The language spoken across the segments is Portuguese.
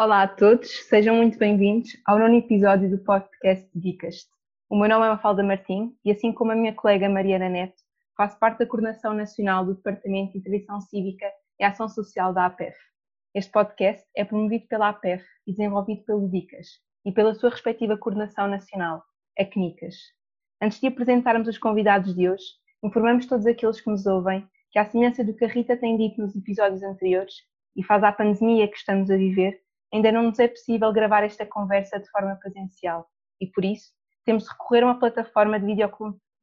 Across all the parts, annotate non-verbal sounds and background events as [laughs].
Olá a todos, sejam muito bem-vindos ao nono episódio do podcast Dicas. O meu nome é Mafalda Martim e, assim como a minha colega Mariana Neto, faço parte da Coordenação Nacional do Departamento de Intervenção Cívica e Ação Social da APEF. Este podcast é promovido pela APEF e desenvolvido pelo Dicas e pela sua respectiva Coordenação Nacional, a CNICAS. Antes de apresentarmos os convidados de hoje, informamos todos aqueles que nos ouvem que, à semelhança do que a Rita tem dito nos episódios anteriores, e faz à pandemia que estamos a viver, ainda não nos é possível gravar esta conversa de forma presencial e, por isso, temos de recorrer a uma plataforma de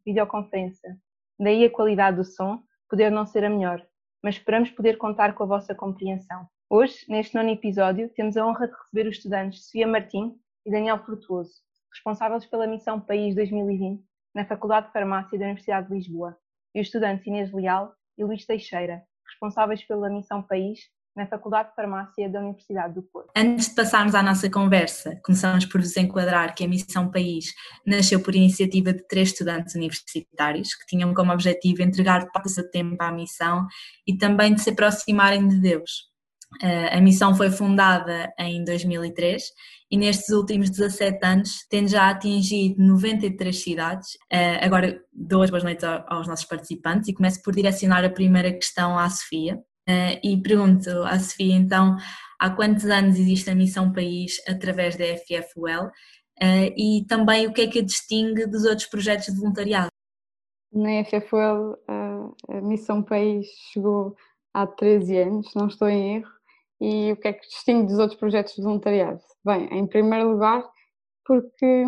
videoconferência. Daí a qualidade do som poder não ser a melhor, mas esperamos poder contar com a vossa compreensão. Hoje, neste nono episódio, temos a honra de receber os estudantes Sofia Martim e Daniel Frutuoso, responsáveis pela Missão País 2020 na Faculdade de Farmácia da Universidade de Lisboa, e os estudantes Inês Leal e Luís Teixeira, responsáveis pela Missão País na Faculdade de Farmácia da Universidade do Porto. Antes de passarmos à nossa conversa, começamos por vos enquadrar que a Missão País nasceu por iniciativa de três estudantes universitários que tinham como objetivo entregar parte do tempo à missão e também de se aproximarem de Deus. Eh, a missão foi fundada em 2003 e nestes últimos 17 anos tem já atingido 93 cidades. Eh, agora dou as boas noites aos nossos participantes e começo por direcionar a primeira questão à Sofia. Uh, e pergunto à Sofia então há quantos anos existe a Missão País através da FFUL uh, eh, e também o que é que a distingue dos outros projetos de voluntariado? Na FFUL a Missão País chegou há 13 anos, não estou em erro, e o que é que distingue dos outros projetos de voluntariado? Bem, em primeiro lugar, porque,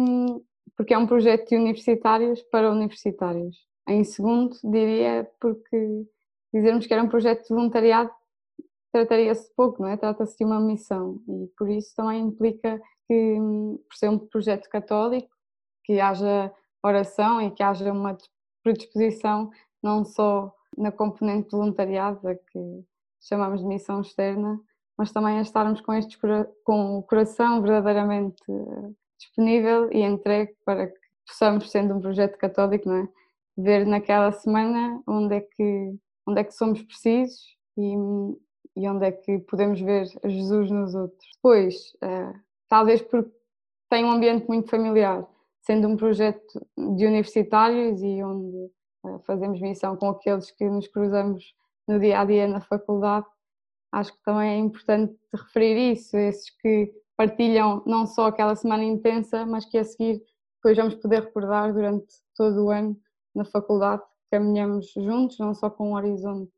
porque é um projeto de universitários para universitários. Em segundo, diria porque dizermos que era um projeto de voluntariado trataria-se pouco, não é? Trata-se de uma missão e por isso também implica que, por ser um projeto católico, que haja oração e que haja uma predisposição não só na componente de voluntariado, a que chamamos de missão externa, mas também a estarmos com, estes, com o coração verdadeiramente eh, disponível e entregue para que possamos, sendo um projeto católico, não é? ver naquela semana onde é que onde é que somos precisos e, e onde é que podemos ver Jesus nos outros. Depois, uh, talvez porque tem um ambiente muito familiar, sendo um projeto de universitários e onde uh, fazemos missão com aqueles que nos cruzamos no dia a dia na faculdade, acho que também é importante referir isso, esses que partilham não só aquela semana intensa, mas que a seguir depois vamos poder recordar durante todo o ano na faculdade caminhamos juntos, não só com um horizonte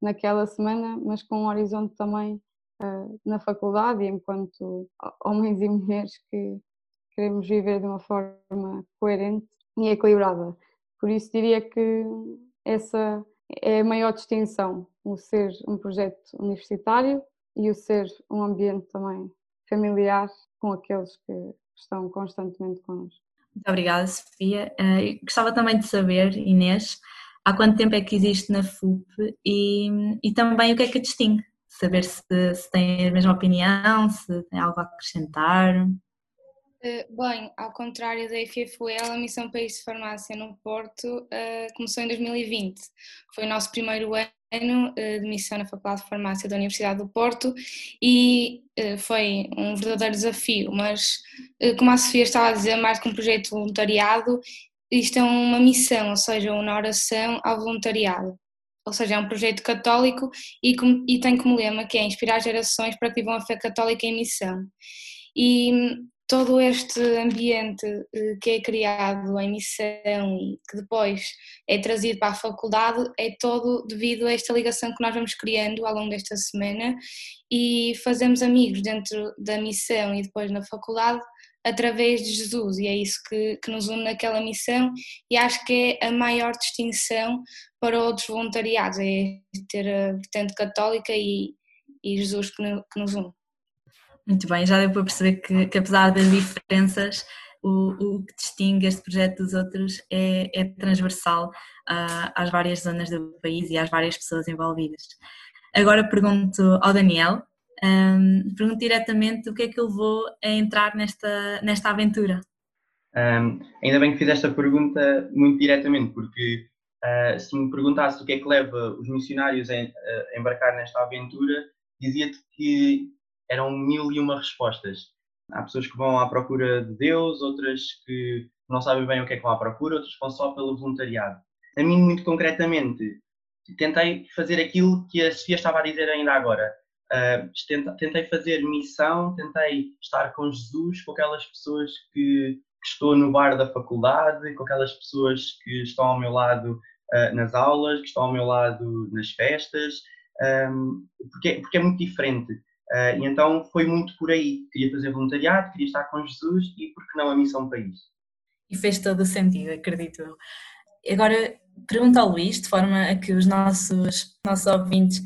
naquela semana, mas com um horizonte também uh, na faculdade enquanto homens e mulheres que queremos viver de uma forma coerente e equilibrada. Por isso diria que essa é a maior distinção, o ser um projeto universitário e o ser um ambiente também familiar com aqueles que estão constantemente connosco. Muito obrigada, Sofia. Uh, gostava também de saber, Inês, há quanto tempo é que existe na FUP e, e também o que é que a distingue? Saber se, se tem a mesma opinião, se tem algo a acrescentar. Uh, bem, ao contrário da FFUL, a Missão País de Farmácia no Porto uh, começou em 2020. Foi o nosso primeiro ano eh, de missão na Faculdade de Farmácia da Universidade do Porto e eh, foi um verdadeiro desafio, mas eh, como a Sofia estava a dizer, mais que um projeto de voluntariado, isto é uma missão, ou seja, uma oração ao voluntariado. Ou seja, é um projeto católico e, e tem como lema que é inspirar gerações para que vivam a fé católica em missão. E todo este ambiente eh, que é criado em missão e que depois é trazido para a faculdade é todo devido a esta ligação que nós vamos criando ao longo desta semana e fazemos amigos dentro da missão e depois na faculdade através de Jesus e é isso que, que nos une naquela missão e acho que é a maior distinção para outros voluntariados, é ter a vertente católica e, e Jesus que, que nos une. Muito bem, já deu para perceber que, que apesar das diferenças, o, o, que distingue este projeto dos outros é, é transversal uh, às várias zonas do país e às várias pessoas envolvidas. Agora pergunto ao Daniel, um, pergunto diretamente o que é que levou a entrar nesta, nesta aventura. Um, ainda bem que fiz esta pergunta muito diretamente, porque uh, se me perguntasse o que é que leva os missionários a, a embarcar nesta aventura, dizia-te que eram mil e uma respostas. Há pessoas que vão à procura de Deus, outras que não sabem bem o que é que vão à procura, outras vão só pelo voluntariado. A mim, muito concretamente, tentei fazer aquilo que a Sofia estava a dizer ainda agora. Uh, tentei fazer missão, tentei estar com Jesus, com aquelas pessoas que, que, estou no bar da faculdade, com aquelas pessoas que estão ao meu lado uh, nas aulas, que estão ao meu lado nas festas, um, porque, porque é muito diferente. Uh, e então foi muito por aí. Queria fazer voluntariado, queria estar com Jesus e, por que não, a missão país. E fez todo o sentido, acredito eu. Agora, pergunto ao Luís, de forma a que os nossos, nossos ouvintes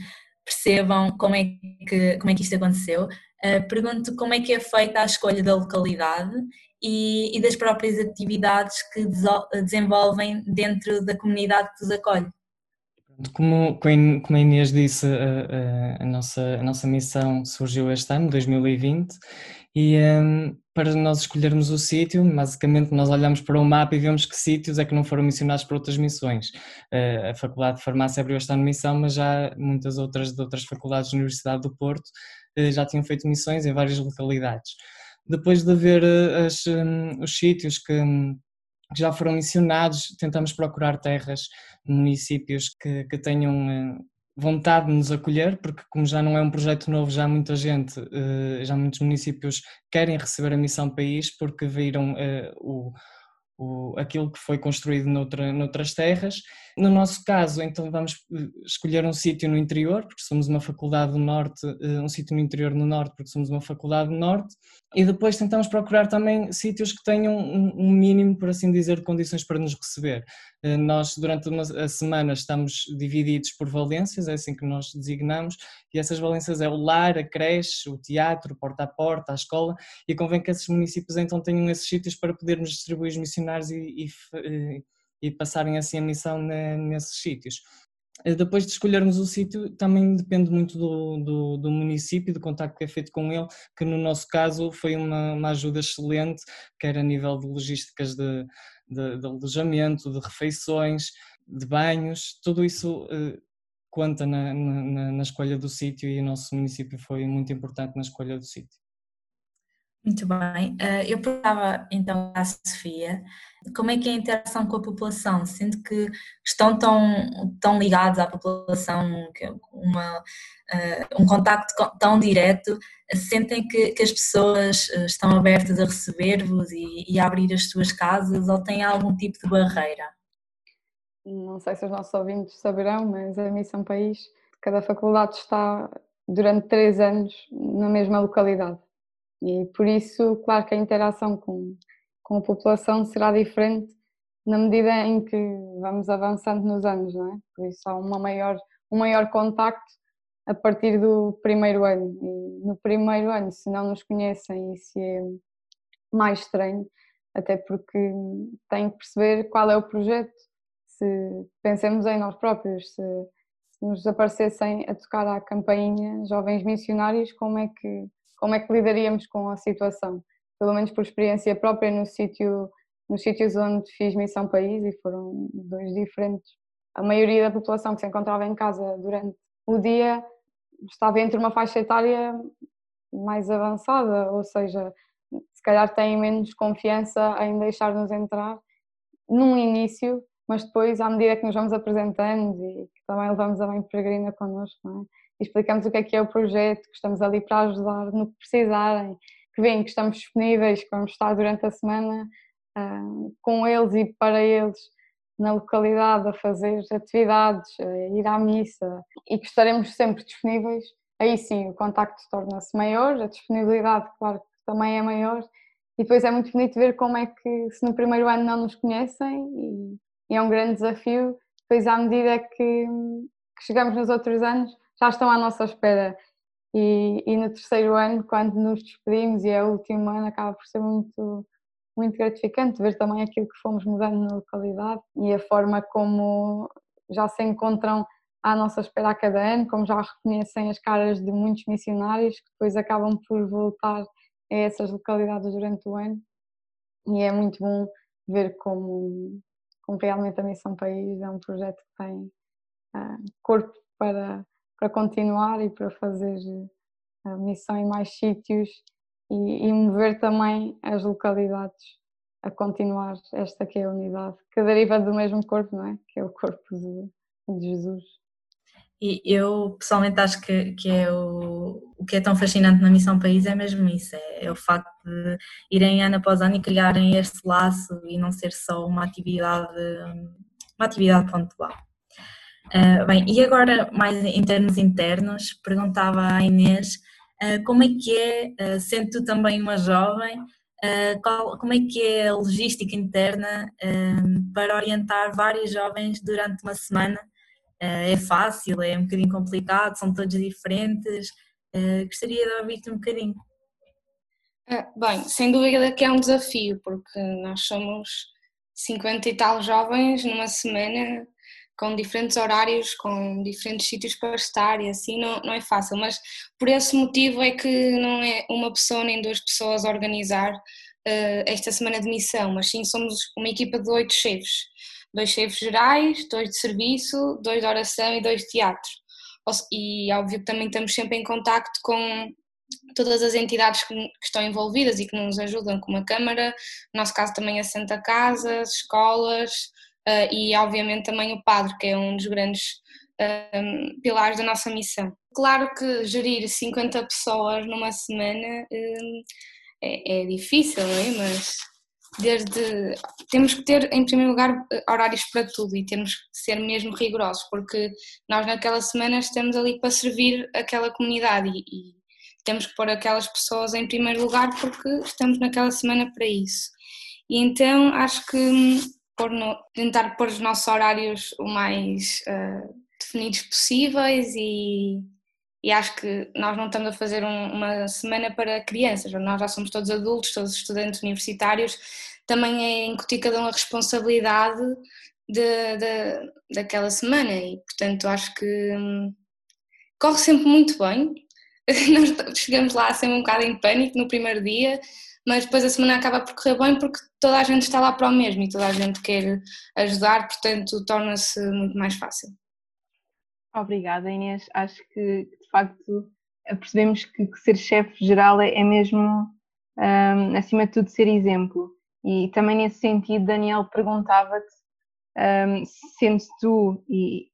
percebam como é que, como é que isto aconteceu. Uh, pergunto como é que é feita a escolha da localidade e, e das próprias atividades que desenvolvem dentro da comunidade que os acolhe. Como, como a Inês disse, a, a, a, nossa, a nossa missão surgiu este ano, 2020, e um, para nós escolhermos o sítio, basicamente nós olhamos para o mapa e vemos que sítios é que não foram missionados para outras missões. Uh, a Faculdade de Farmácia abriu esta missão, mas já muitas outras de outras faculdades da Universidade do Porto uh, já tinham feito missões em várias localidades. Depois de ver uh, as, um, os sítios que, um, que já foram missionados, tentamos procurar terras, municípios que, que tenham eh, vontade de nos acolher, porque como já não é um projeto novo, já muita gente, eh, já muitos municípios querem receber a Missão País porque viram eh, o, o, aquilo que foi construído noutra, noutras terras. No nosso caso, então vamos escolher um sítio no interior, porque somos uma faculdade do norte, um sítio no interior no norte, porque somos uma faculdade do norte, e depois tentamos procurar também sítios que tenham um mínimo, por assim dizer, de condições para nos receber. Eh, nós, durante a semana, estamos divididos por valências, é assim que nós designamos, e essas valências é o lar, a creche, o teatro, porta a porta, a escola, e convém que esses municípios então tenham esses sítios para podermos distribuir os missionários e, e, eh, e passarem assim a missão nesses sítios. Eh, depois de escolhermos o sítio, também depende muito do, do, do, município, do contacto que é feito com ele, que no nosso caso foi uma, uma ajuda excelente, quer a nível de logísticas de, de, de alojamento, de refeições, de banhos, tudo isso uh, conta na, na, na, escolha do sítio e o nosso município foi muito importante na escolha do sítio. Muito bem. Uh, eu perguntava então à Sofia como é que é a interação com a população, sendo que estão tão, tão ligados à população, é uma, uh, um contacto tão direto, sentem que, que as pessoas eh, estão abertas a receber-vos e, e, a abrir as suas casas ou têm algum tipo de barreira? Não sei se os nossos ouvintes saberão, mas a Missão País, cada faculdade está durante três anos na mesma localidade. E por isso, claro que a interação com, com a população será diferente na medida em que vamos avançando nos anos, não é? Por isso há uma maior, um maior contacto a partir do primeiro ano. E no primeiro ano, se não nos conhecem, isso é mais estranho, até porque têm que perceber qual é o projeto. Se pensemos em nós próprios, se, se nos aparecessem a tocar à campainha jovens missionários, como é que como é que lidaríamos com a situação? pelo menos por experiência própria no sítio, nos sítios onde fiz missão país e foram dois diferentes. A maioria da população que se encontrava em casa durante o dia estava entre uma faixa etária mais avançada, ou seja, se calhar têm menos confiança em deixar-nos entrar num início, mas depois, à medida que nos vamos apresentando e que também levamos a mãe peregrina connosco, é? E explicamos o que é que é o projeto, que estamos ali para ajudar no que precisarem, que veem que estamos disponíveis, que vamos estar durante a semana uh, com eles e para eles na localidade a fazer atividades, a ir à missa e que estaremos sempre disponíveis, aí sim o contacto torna-se maior, a disponibilidade, claro também é maior, e depois é muito bonito ver como é que, se no primeiro ano não nos conhecem, e é um grande desafio, depois à medida que, que chegamos nos outros anos, já estão à nossa espera e, e, no terceiro ano, quando nos despedimos, e é o último ano, acaba por ser muito, muito gratificante ver também aquilo que fomos mudando na localidade e a forma como já se encontram à nossa espera a cada ano, como já reconhecem as caras de muitos missionários que depois acabam por voltar a essas localidades durante o ano. E é muito bom ver como, como realmente a Missão País é um projeto que tem uh, corpo para para continuar e para fazer a missão em mais sítios e, e mover também as localidades a continuar esta que é a unidade, que deriva do mesmo corpo, não é? Que é o corpo de, de Jesus. E eu pessoalmente acho que, que é o, o que é tão fascinante na Missão País é mesmo isso, é, é, o facto de irem ano após ano e criarem este laço e não ser só uma atividade, uma atividade pontual. Uh, bem, e agora mais em termos internos, perguntava à Inês uh, como é que é, uh, sendo tu também uma jovem, qual, como é que é a logística interna para orientar vários jovens durante uma semana é fácil, é um bocadinho complicado, são todos diferentes. Gostaria de ouvir-te um bocadinho. Bem, sem dúvida que é um desafio, porque nós somos 50 e tal jovens numa semana, com diferentes horários, com diferentes sítios para estar e assim não, não é fácil, mas por esse motivo é que não é uma pessoa nem duas pessoas a organizar uh, esta semana de missão, mas sim somos uma equipa de oito chefes dois chefes gerais, dois de serviço, dois de oração e dois de teatro. E óbvio que também estamos sempre em contacto com todas as entidades que, estão envolvidas e que nos ajudam, como a Câmara, no nosso caso também a Santa Casa, as escolas uh, e obviamente também o Padre, que é um dos grandes uh, pilares da nossa missão. Claro que gerir 50 pessoas numa semana uh, é, é, difícil, não é? Mas desde temos que ter em primeiro lugar horários para tudo e temos que ser mesmo rigorosos porque nós naquela semana estamos ali para servir aquela comunidade e, e temos que pôr aquelas pessoas em primeiro lugar porque estamos naquela semana para isso e então acho que hum, pôr no, tentar pôr os nossos horários o mais uh, definidos possíveis e e acho que nós não estamos a fazer um, uma semana para crianças, nós já somos todos adultos, todos estudantes universitários, também é incutir cada um a responsabilidade de, de, daquela semana e portanto acho que hum, corre sempre muito bem, [laughs] nós chegamos lá sempre um bocado em pânico no primeiro dia, mas depois a semana acaba por correr bem porque toda a gente está lá para o mesmo e toda a gente quer ajudar, portanto torna-se muito mais fácil. Obrigada, Inês. Acho que, de facto, percebemos que, que ser chefe geral é, é mesmo, um, acima de tudo, ser exemplo. E também nesse sentido, Daniel perguntava-te, um, sendo tu, e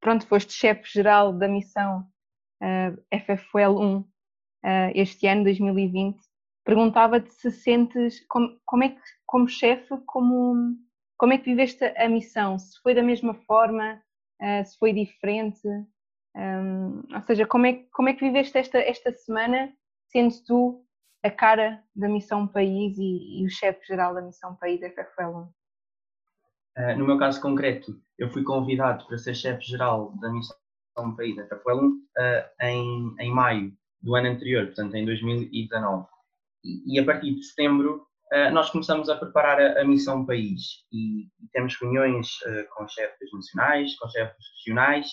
pronto, foste chefe geral da missão uh, FFL 1 uh, este ano, 2020, perguntava-te se sentes, como, como é que, como chefe, como, como é que viveste a missão? Se foi da mesma forma, uh, se foi diferente. Um, ou seja, como é, como é que viveste esta, esta semana, sendo tu a cara da Missão País e, e o chefe-geral da Missão País FFL1? Uh, ah, no meu caso concreto, eu fui convidado para ser chefe-geral da Missão País FFL1 uh, ah, em, em maio do ano anterior, portanto em 2019. E, a partir de setembro uh, nós começamos a preparar a, a Missão País e, e temos reuniões com chefes nacionais, com chefes regionais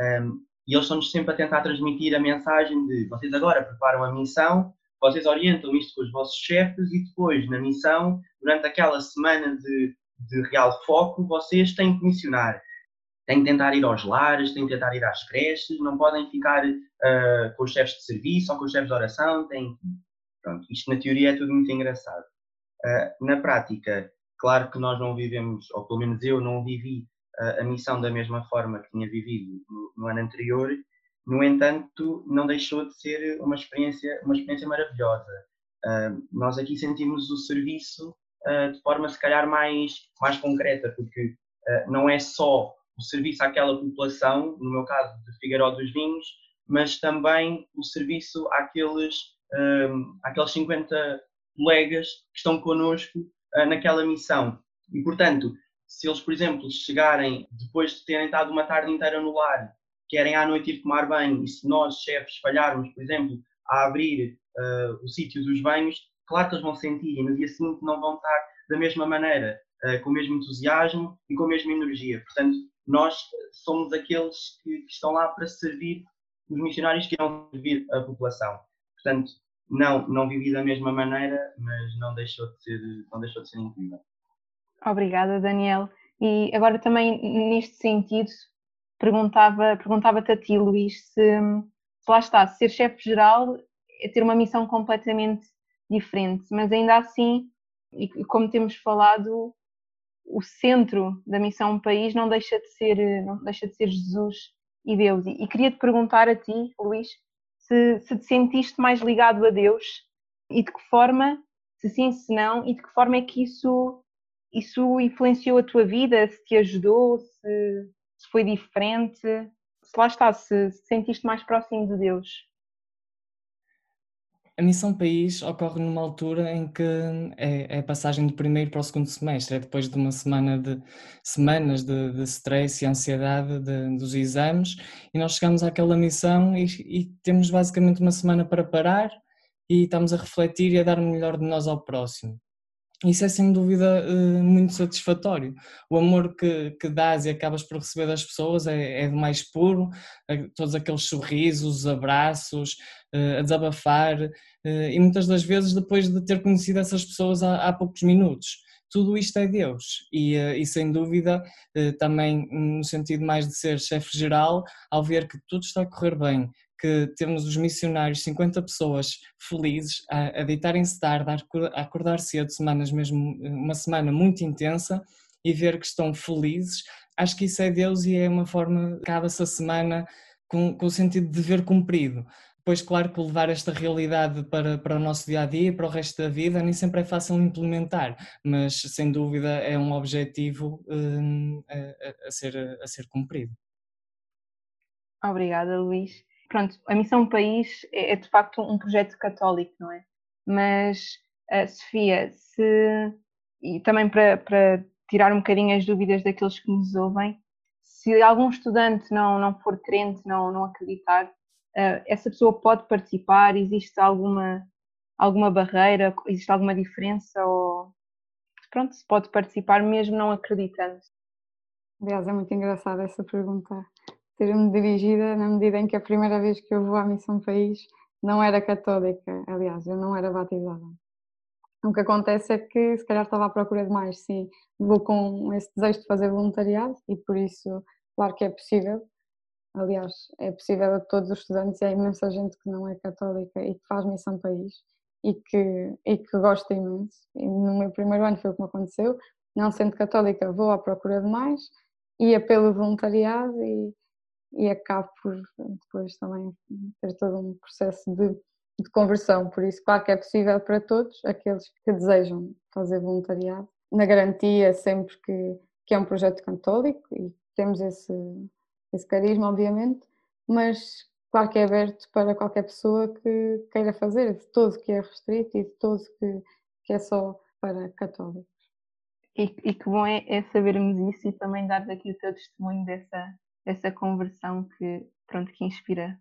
um, e eles estão-nos sempre a tentar transmitir a mensagem de vocês agora preparam a missão vocês orientam isto com os vossos chefes e depois, na missão, durante aquela semana de, de real foco, vocês têm que missionar. Têm que tentar ir aos lares, têm que tentar ir às creches, não podem ficar uh, com os chefes de serviço ou com os chefes de oração. Têm que... Pronto, isto na teoria é tudo muito engraçado. Uh, na prática, claro que nós não vivemos, ou pelo menos eu não vivi uh, a missão da mesma forma que tinha vivido no, no ano anterior, no entanto, não deixou de ser uma experiência, uma experiência maravilhosa. Uh, nós aqui sentimos o serviço uh, de forma, se calhar, mais, mais concreta, porque não é só o serviço àquela população, no meu caso de Figueiró dos Vinhos, mas também o serviço àqueles, àqueles 50 colegas que estão connosco naquela missão. E, portanto, se eles, por exemplo, chegarem depois de terem estado uma tarde inteira no lar querem à noite ir tomar banho, e se nós, chefes, falharmos, por exemplo, a abrir uh, o sítio dos banhos, claro que eles vão sentir e no dia seguinte não vão estar da mesma maneira, uh, com o mesmo entusiasmo e com a mesma energia. Portanto, nós somos aqueles que, que estão lá para servir os missionários que irão servir a população. Portanto, não, não vivi da mesma maneira, mas não deixou de ser, não deixou de ser incrível. Obrigada, Daniel. E agora também neste sentido, perguntava, perguntava-te a ti, Luís, se, se lá está, ser chefe-geral é ter uma missão completamente diferente, mas ainda assim, e como temos falado, o centro da missão país não deixa de ser, não deixa de ser Jesus e Deus. E, e queria te perguntar a ti, Luís, se, se te sentiste mais ligado a Deus e de que forma, se sim, se não, e de que forma é que isso, isso influenciou a tua vida, se te ajudou, se, se foi diferente, se lá está, se, se sentiste mais próximo de Deus. A missão país ocorre numa altura em que é, é, a passagem do primeiro para o segundo semestre, é depois de uma semana de semanas de, de stress e ansiedade de, dos exames, e nós chegamos àquela missão e, e, temos basicamente uma semana para parar e estamos a refletir e a dar o melhor de nós ao próximo. Isso é sem dúvida eh, muito satisfatório. O amor que, que dás e acabas por receber das pessoas é, é de mais puro, todos aqueles sorrisos, abraços, eh, a desabafar, eh, e muitas das vezes depois de ter conhecido essas pessoas há, há poucos minutos. Tudo isto é Deus, e, e sem dúvida também no sentido mais de ser chefe geral, ao ver que tudo está a correr bem, que temos os missionários, 50 pessoas felizes, a, a deitarem-se tarde, a acordar cedo, semanas mesmo, uma semana muito intensa, e ver que estão felizes, acho que isso é Deus e é uma forma, acaba essa semana com, com o sentido de dever cumprido. Depois, claro que levar esta realidade para, para o nosso dia a dia para o resto da vida nem sempre é fácil implementar, mas sem dúvida é um objetivo hum, a, a, ser, a ser cumprido. Obrigada, Luís pronto, a Missão País é, é, de facto um projeto católico, não é? Mas, uh, Sofia, se, e também para, para tirar um bocadinho as dúvidas daqueles que nos ouvem, se algum estudante não, não for crente, não, não acreditar, uh, essa pessoa pode participar? Existe alguma, alguma barreira? Existe alguma diferença? Ou pronto, se pode participar mesmo não acreditando? Aliás, é muito engraçada essa pergunta ter-me dirigida na medida em que a primeira vez que eu vou à Missão País não era católica, aliás, eu não era batizada. O que acontece é que se calhar estava à procura de mais, sim, vou com esse desejo de fazer voluntariado e por isso, claro que é possível. Aliás, é possível a todos os estudantes e há imensa gente que não é católica e que faz Missão País e que, e que gosta imenso. E no meu primeiro ano foi o que me aconteceu. Não sendo católica, vou à procura de mais, ia pelo voluntariado e, e acabo por depois também ter todo um processo de, de conversão. Por isso, claro que é possível para todos, aqueles que desejam fazer voluntariado, na garantia sempre que, que é um projeto católico e temos esse, esse carisma, obviamente, mas claro que é aberto para qualquer pessoa que queira fazer, de todo que é restrito e de todo que, que é só para católicos. E, e que bom é, é sabermos isso e também dar aqui o teu testemunho dessa, essa conversão que, pronto, que inspira.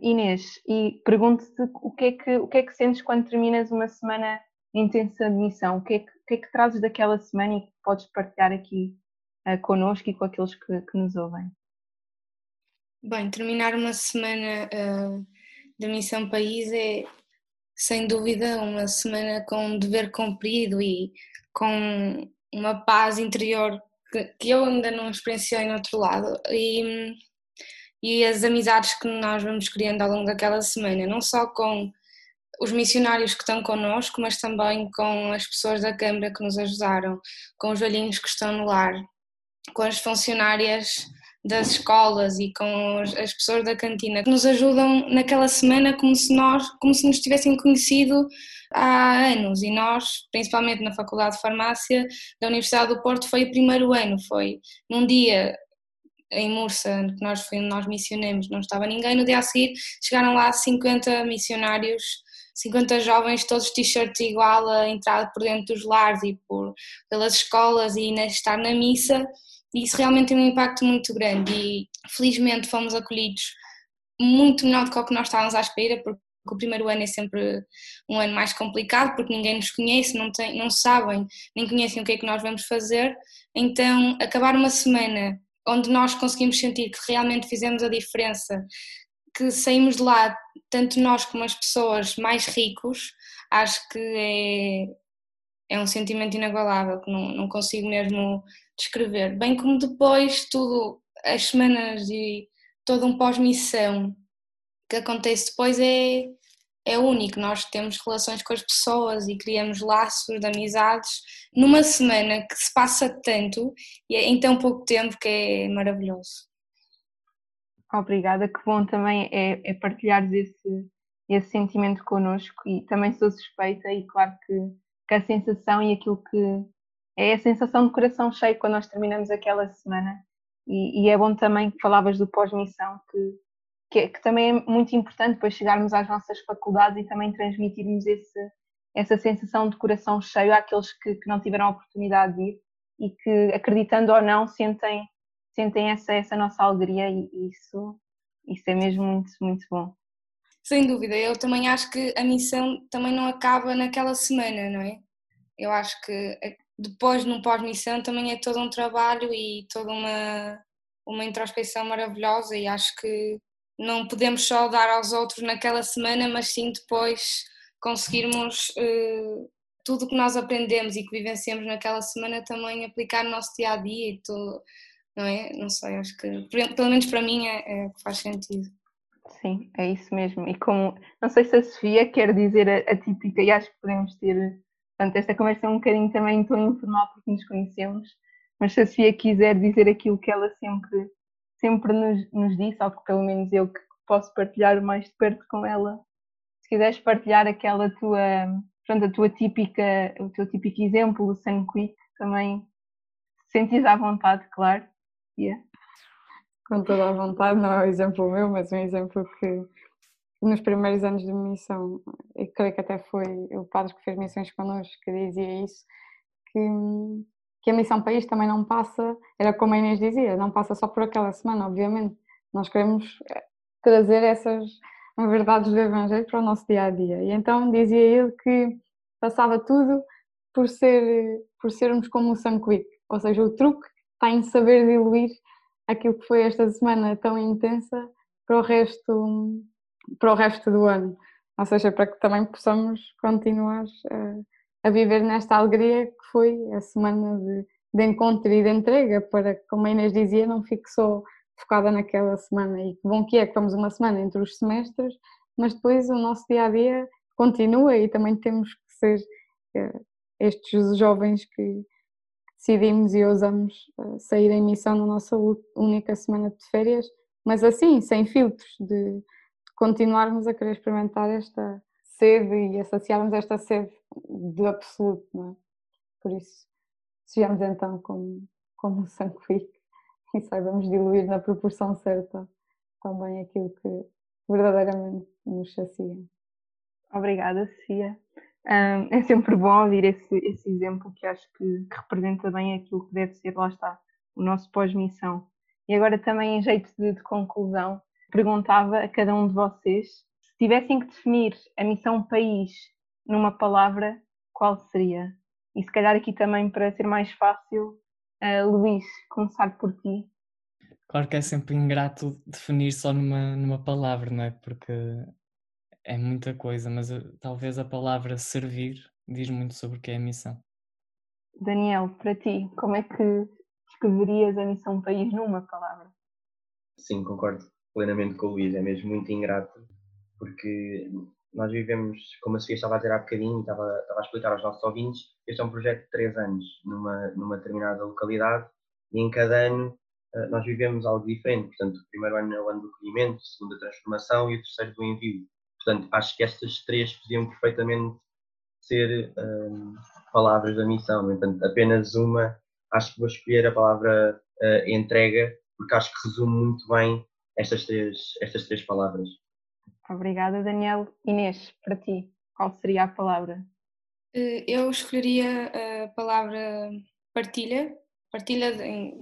Inês, e pergunto-te o que, é que, o que é que sentes quando terminas uma semana intensa de missão? O que é que, que, é que trazes daquela semana e que podes partilhar aqui uh, connosco e com aqueles que, que nos ouvem? Bem, terminar uma semana uh, Missão País é, sem dúvida, uma semana com um dever cumprido e com uma paz interior que, que eu ainda não experienciei em outro lado e, e as amizades que nós vamos criando ao longo daquela semana, não só com os missionários que estão connosco, mas também com as pessoas da Câmara que nos ajudaram, com os velhinhos que estão no lar, com as funcionárias das escolas e com as pessoas da cantina que nos ajudam naquela semana como se nós, como se nos tivessem conhecido há anos e nós, principalmente na Faculdade de Farmácia da Universidade do Porto, foi o primeiro ano, foi num dia em Mursa, que nós, foi, nós missionamos, não estava ninguém, no dia a seguir chegaram lá 50 missionários 50 jovens, todos t-shirts igual, a entrar por dentro dos lares e por, pelas escolas e estar na missa, e isso realmente tem um impacto muito grande e felizmente fomos acolhidos muito melhor do que o que nós estávamos à espera, porque o primeiro ano é sempre um ano mais complicado, porque ninguém nos conhece, não, tem, não sabem, nem conhecem o que é que nós vamos fazer, então acabar uma semana onde nós conseguimos sentir que realmente fizemos a diferença, que saímos de lá, tanto nós como as pessoas, mais ricos, acho que é, é um sentimento inagualável, que não, não consigo mesmo descrever. Bem como depois tudo, as semanas e todo um pós-missão que acontece depois é, é único. Nós temos relações com as pessoas e criamos laços de amizades numa semana que se passa tanto e é em tão pouco tempo que é maravilhoso. Obrigada, que bom também é, é partilhares esse, esse sentimento connosco e também sou suspeita e claro que, que a sensação e aquilo que é a sensação de coração cheio quando nós terminamos aquela semana e, e é bom também que falavas do pós-missão que, que, que, também é muito importante depois chegarmos às nossas faculdades e também transmitirmos esse, essa sensação de coração cheio àqueles que, que não tiveram a oportunidade de ir e que acreditando ou não sentem sentem essa essa nossa alegria e isso isso é mesmo muito muito bom sem dúvida, eu também acho que a missão também não acaba naquela semana, não é? Eu acho que eh, depois, no pós-missão, também é todo um trabalho e toda uma, uma introspecção maravilhosa e acho que não podemos só dar aos outros naquela semana, mas sim depois conseguirmos uh, tudo o que nós aprendemos e que vivenciamos naquela semana também aplicar no nosso dia a dia e tudo, não é? Não sei, acho que pelo menos para mim é, é faz sentido. Sim, é isso mesmo. E como, não sei se a Sofia quer dizer a, a típica, e acho que podemos ter, portanto, esta conversa é um bocadinho também tão informal porque nos conhecemos, mas se a Sofia quiser dizer aquilo que ela sempre, sempre nos, nos disse, ou pelo menos eu que posso partilhar mais de perto com ela, se quiseres partilhar aquela tua, pronto, a tua típica, o teu típico exemplo, o Sun Quick, também sentis à vontade, claro. Yeah com toda a vontade, não é um exemplo meu, mas um exemplo que nos primeiros anos de missão, e creio que até foi o padre que fez missões connosco que dizia isso, que, que a missão país também não passa, era como a Inês dizia, não passa só por aquela semana, obviamente. Nós queremos eh, trazer essas verdades do Evangelho para o nosso dia a dia. E então dizia ele que passava tudo por, ser, por sermos como o Sanquick, ou seja, o truque está em saber diluir aquilo que foi esta semana tão intensa para o resto, para o resto do ano. Ou seja, para que também possamos continuar a, a viver nesta alegria que foi a semana de, de encontro e de entrega, para como a Inês dizia, não fique só focada naquela semana. E que bom que é que vamos uma semana entre os semestres, mas depois o nosso dia a dia continua e também temos que ser eh, estes jovens que, decidimos e ousamos eh, sair em missão na nossa única semana de férias, mas assim, sem filtros, de continuarmos a querer experimentar esta sede e associarmos esta sede do absoluto, não é? Por isso, sejamos então como, como Sanquic [laughs] e saibamos diluir na proporção certa também aquilo que verdadeiramente nos sacia. Obrigada, Sofia é sempre bom ouvir esse, esse exemplo que acho que, que, representa bem aquilo que deve ser, lá está, o nosso pós-missão. E agora também em jeito de, de, conclusão, perguntava a cada um de vocês, se tivessem que definir a missão país numa palavra, qual seria? E se calhar aqui também para ser mais fácil, uh, Luís, começar por ti. Claro que é sempre ingrato definir só numa, numa palavra, não é? Porque é muita coisa, mas eh, talvez a palavra servir diz muito sobre o que é a missão. Daniel, para ti, como é que descreverias a missão país numa palavra? Sim, concordo plenamente com o Luís, é mesmo muito ingrato, porque nós vivemos, como a Sofia estava a dizer há bocadinho, estava, estava a explicar aos nossos ouvintes, este é um projeto de três anos numa, numa determinada localidade e em cada ano eh, nós vivemos algo diferente. Portanto, o primeiro ano é o ano do acolhimento, o segundo a transformação e o terceiro do envio. Portanto, acho que estas três podiam perfeitamente ser um, palavras da missão. No entanto, apenas uma, acho que vou escolher a palavra uh, entrega, porque acho que resume muito bem estas três, estas três palavras. Obrigada, Daniel. Inês, para ti, qual seria a palavra? Eh, eu escolheria a palavra partilha, partilha de,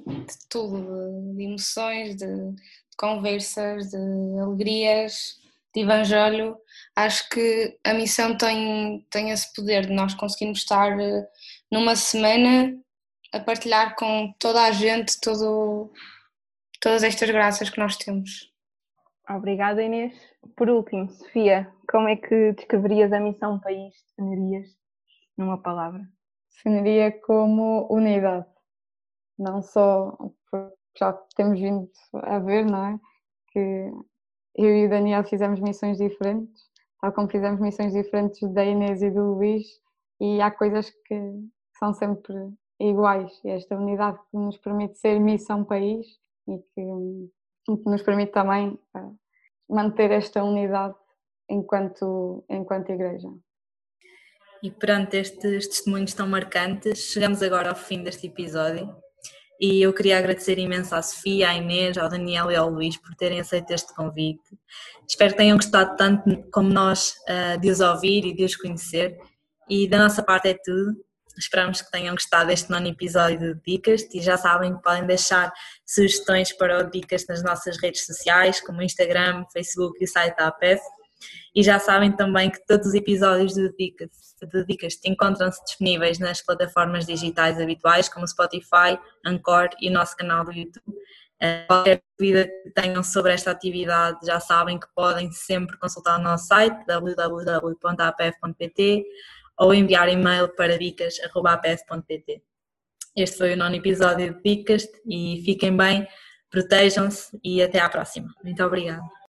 tudo, de emoções, de, de conversas, de alegrias, de Evangelho, acho que a missão tem, tem esse poder de nós conseguirmos estar eh, numa semana a partilhar com toda a gente todo, todas estas graças que nós temos. Obrigada, Inês. Por último, Sofia, como é que descreverias a missão país? Definirias numa palavra? Definiria como unidade. Não só, já temos vindo a ver, não é? Que eu e o Daniel fizemos missões diferentes, tal como fizemos missões diferentes da Inês e do Luís, e há coisas que são sempre iguais. E esta unidade que nos permite ser missão país e que, que nos permite também uh, manter esta unidade enquanto, enquanto igreja. E perante estes testemunhos tão marcantes, chegamos agora ao fim deste episódio. E eu queria agradecer imenso à Sofia, à Inês, ao Daniel e ao Luís por terem aceito este convite. Espero que tenham gostado tanto como nós uh, de os ouvir e de os conhecer. E da nossa parte é tudo. Esperamos que tenham gostado deste nono episódio de Dicas e já sabem que podem deixar sugestões para o Dicas nas nossas redes sociais, como Instagram, Facebook e site da APEF. E já sabem também que todos os episódios de Dicas, de Dicas encontram-se disponíveis nas plataformas digitais habituais, como Spotify, Anchor e o nosso canal do YouTube. Eh, qualquer dúvida que tenham sobre esta atividade, já sabem que podem sempre consultar o nosso site www.apf.pt ou enviar e-mail para dicas.apf.pt. Este foi o nono episódio de Dicas e fiquem bem, protejam-se e até à próxima. Muito obrigada.